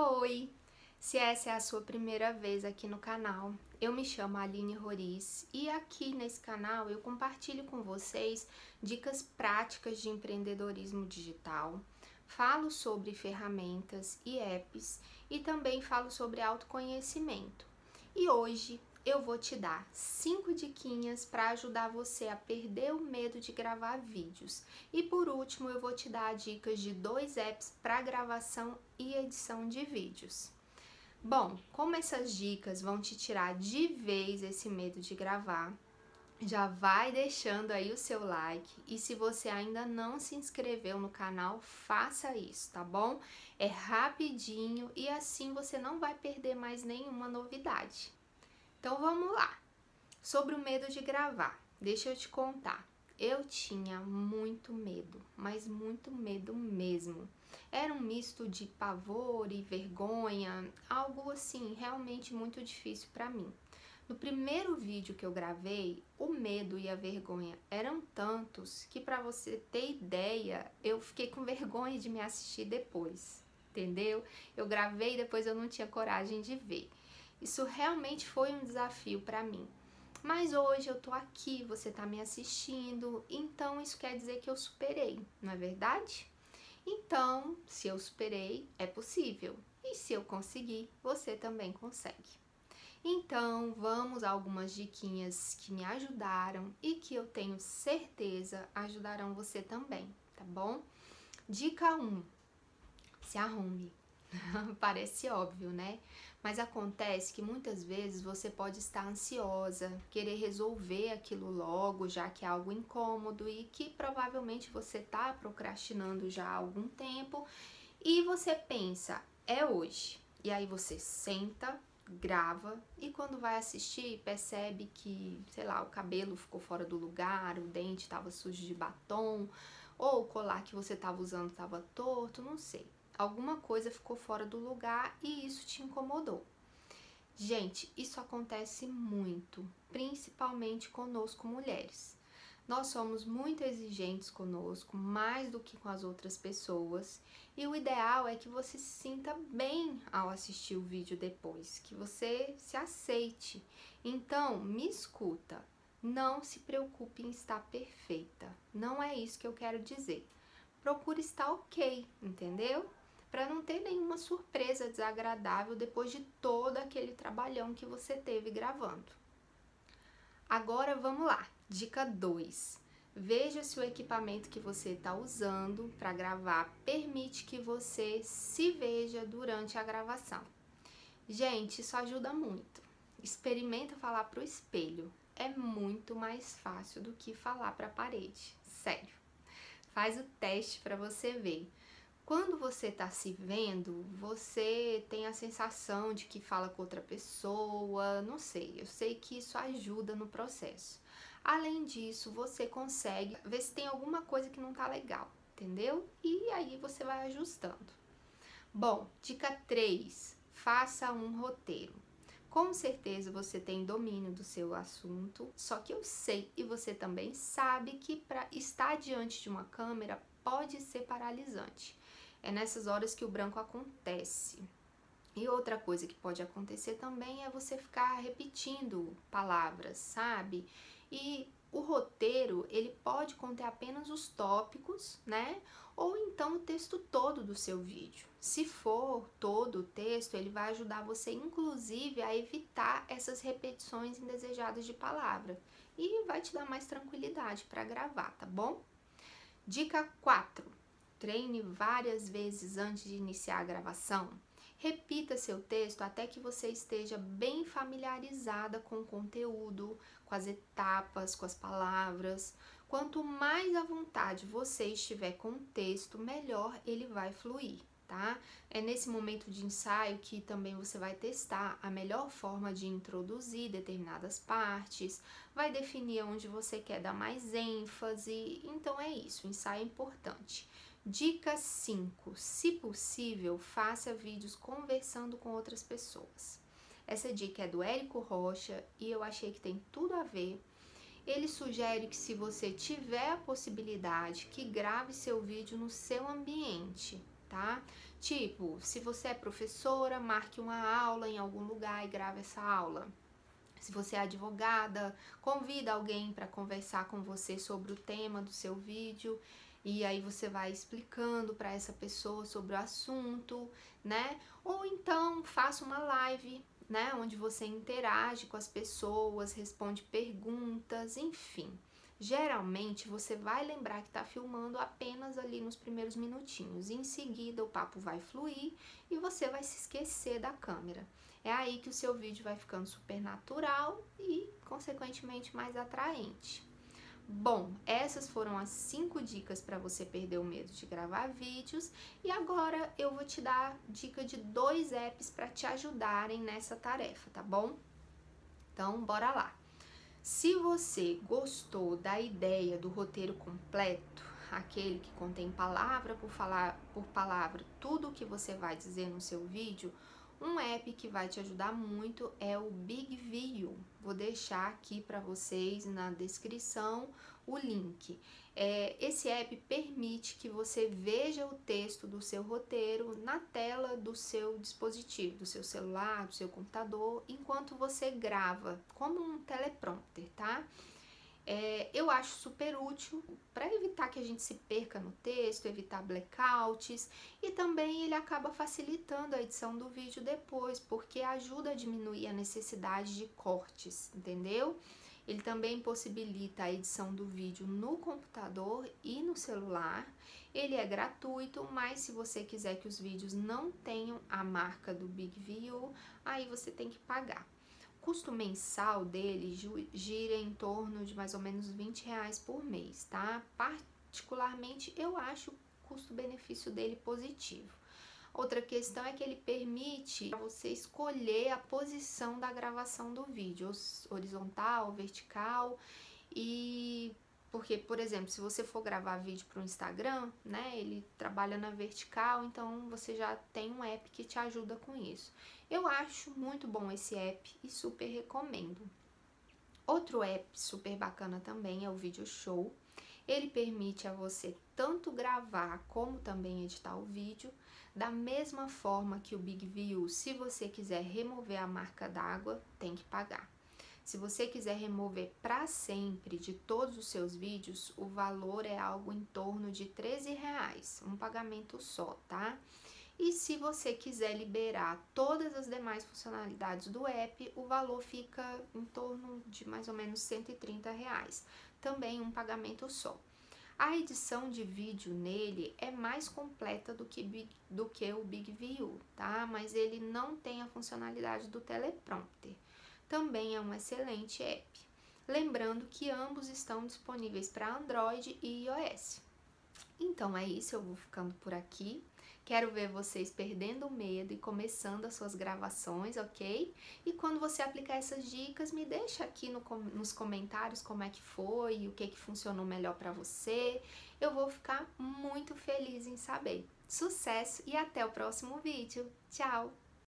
Oi! Se essa é a sua primeira vez aqui no canal, eu me chamo Aline Roriz e aqui nesse canal eu compartilho com vocês dicas práticas de empreendedorismo digital, falo sobre ferramentas e apps e também falo sobre autoconhecimento. E hoje eu vou te dar cinco diquinhas para ajudar você a perder o medo de gravar vídeos. E por último, eu vou te dar dicas de dois apps para gravação e edição de vídeos. Bom, como essas dicas vão te tirar de vez esse medo de gravar, já vai deixando aí o seu like e se você ainda não se inscreveu no canal, faça isso, tá bom? É rapidinho e assim você não vai perder mais nenhuma novidade. Então vamos lá. Sobre o medo de gravar, deixa eu te contar. Eu tinha muito medo, mas muito medo mesmo. Era um misto de pavor e vergonha, algo assim realmente muito difícil para mim. No primeiro vídeo que eu gravei, o medo e a vergonha eram tantos que para você ter ideia, eu fiquei com vergonha de me assistir depois, entendeu? Eu gravei depois eu não tinha coragem de ver. Isso realmente foi um desafio para mim. Mas hoje eu tô aqui, você tá me assistindo, então isso quer dizer que eu superei, não é verdade? Então, se eu superei, é possível. E se eu conseguir, você também consegue. Então, vamos a algumas diquinhas que me ajudaram e que eu tenho certeza ajudarão você também, tá bom? Dica 1: se arrume. Parece óbvio, né? Mas acontece que muitas vezes você pode estar ansiosa, querer resolver aquilo logo, já que é algo incômodo e que provavelmente você está procrastinando já há algum tempo e você pensa, é hoje. E aí você senta, grava e quando vai assistir percebe que, sei lá, o cabelo ficou fora do lugar, o dente estava sujo de batom ou o colar que você estava usando estava torto, não sei alguma coisa ficou fora do lugar e isso te incomodou. Gente, isso acontece muito, principalmente conosco mulheres. Nós somos muito exigentes conosco, mais do que com as outras pessoas, e o ideal é que você se sinta bem ao assistir o vídeo depois, que você se aceite. Então, me escuta, não se preocupe em estar perfeita, não é isso que eu quero dizer. Procure estar ok, entendeu? Para não ter nenhuma surpresa desagradável depois de todo aquele trabalhão que você teve gravando. Agora vamos lá, dica 2. Veja se o equipamento que você está usando para gravar permite que você se veja durante a gravação. Gente, isso ajuda muito. Experimenta falar para o espelho. É muito mais fácil do que falar para a parede. Sério. Faz o teste para você ver. Quando você está se vendo, você tem a sensação de que fala com outra pessoa, não sei, eu sei que isso ajuda no processo. Além disso, você consegue ver se tem alguma coisa que não tá legal, entendeu? E aí você vai ajustando. Bom, dica 3: faça um roteiro. Com certeza você tem domínio do seu assunto, só que eu sei e você também sabe que para estar diante de uma câmera pode ser paralisante. É nessas horas que o branco acontece. E outra coisa que pode acontecer também é você ficar repetindo palavras, sabe? E o roteiro, ele pode conter apenas os tópicos, né? Ou então o texto todo do seu vídeo. Se for todo o texto, ele vai ajudar você inclusive a evitar essas repetições indesejadas de palavra e vai te dar mais tranquilidade para gravar, tá bom? Dica 4 Treine várias vezes antes de iniciar a gravação. Repita seu texto até que você esteja bem familiarizada com o conteúdo, com as etapas, com as palavras. Quanto mais à vontade você estiver com o texto, melhor ele vai fluir, tá? É nesse momento de ensaio que também você vai testar a melhor forma de introduzir determinadas partes, vai definir onde você quer dar mais ênfase. Então é isso, o ensaio é importante. Dica 5: se possível, faça vídeos conversando com outras pessoas. Essa dica é do Érico Rocha e eu achei que tem tudo a ver. Ele sugere que se você tiver a possibilidade, que grave seu vídeo no seu ambiente, tá? Tipo, se você é professora, marque uma aula em algum lugar e grave essa aula. Se você é advogada, convida alguém para conversar com você sobre o tema do seu vídeo e aí você vai explicando para essa pessoa sobre o assunto, né? Ou então faça uma live, né, onde você interage com as pessoas, responde perguntas, enfim. Geralmente você vai lembrar que está filmando apenas ali nos primeiros minutinhos. Em seguida o papo vai fluir e você vai se esquecer da câmera. É aí que o seu vídeo vai ficando super natural e, consequentemente, mais atraente. Bom, essas foram as cinco dicas para você perder o medo de gravar vídeos e agora eu vou te dar dica de dois apps para te ajudarem nessa tarefa, tá bom? Então, bora lá. Se você gostou da ideia do roteiro completo, aquele que contém palavra por, falar, por palavra tudo o que você vai dizer no seu vídeo, um app que vai te ajudar muito é o Big View. Vou deixar aqui para vocês na descrição o link. É, esse app permite que você veja o texto do seu roteiro na tela do seu dispositivo, do seu celular, do seu computador, enquanto você grava, como um teleprompter, tá? É, eu acho super útil para evitar que a gente se perca no texto, evitar blackouts e também ele acaba facilitando a edição do vídeo depois, porque ajuda a diminuir a necessidade de cortes, entendeu? Ele também possibilita a edição do vídeo no computador e no celular. Ele é gratuito, mas se você quiser que os vídeos não tenham a marca do Big View, aí você tem que pagar custo mensal dele gira em torno de mais ou menos 20 reais por mês, tá? Particularmente, eu acho o custo-benefício dele positivo. Outra questão é que ele permite você escolher a posição da gravação do vídeo, horizontal, vertical e porque, por exemplo, se você for gravar vídeo para o Instagram, né, ele trabalha na vertical, então você já tem um app que te ajuda com isso. Eu acho muito bom esse app e super recomendo. Outro app super bacana também é o Video Show. Ele permite a você tanto gravar como também editar o vídeo, da mesma forma que o Big View, se você quiser remover a marca d'água, tem que pagar. Se você quiser remover para sempre de todos os seus vídeos, o valor é algo em torno de 13 reais, um pagamento só, tá? E se você quiser liberar todas as demais funcionalidades do app, o valor fica em torno de mais ou menos 130 reais, também um pagamento só. A edição de vídeo nele é mais completa do que, do que o Big View, tá? Mas ele não tem a funcionalidade do teleprompter também é um excelente app. Lembrando que ambos estão disponíveis para Android e iOS. Então é isso, eu vou ficando por aqui. Quero ver vocês perdendo o medo e começando as suas gravações, ok? E quando você aplicar essas dicas, me deixa aqui no, nos comentários como é que foi, o que, que funcionou melhor para você. Eu vou ficar muito feliz em saber. Sucesso e até o próximo vídeo. Tchau!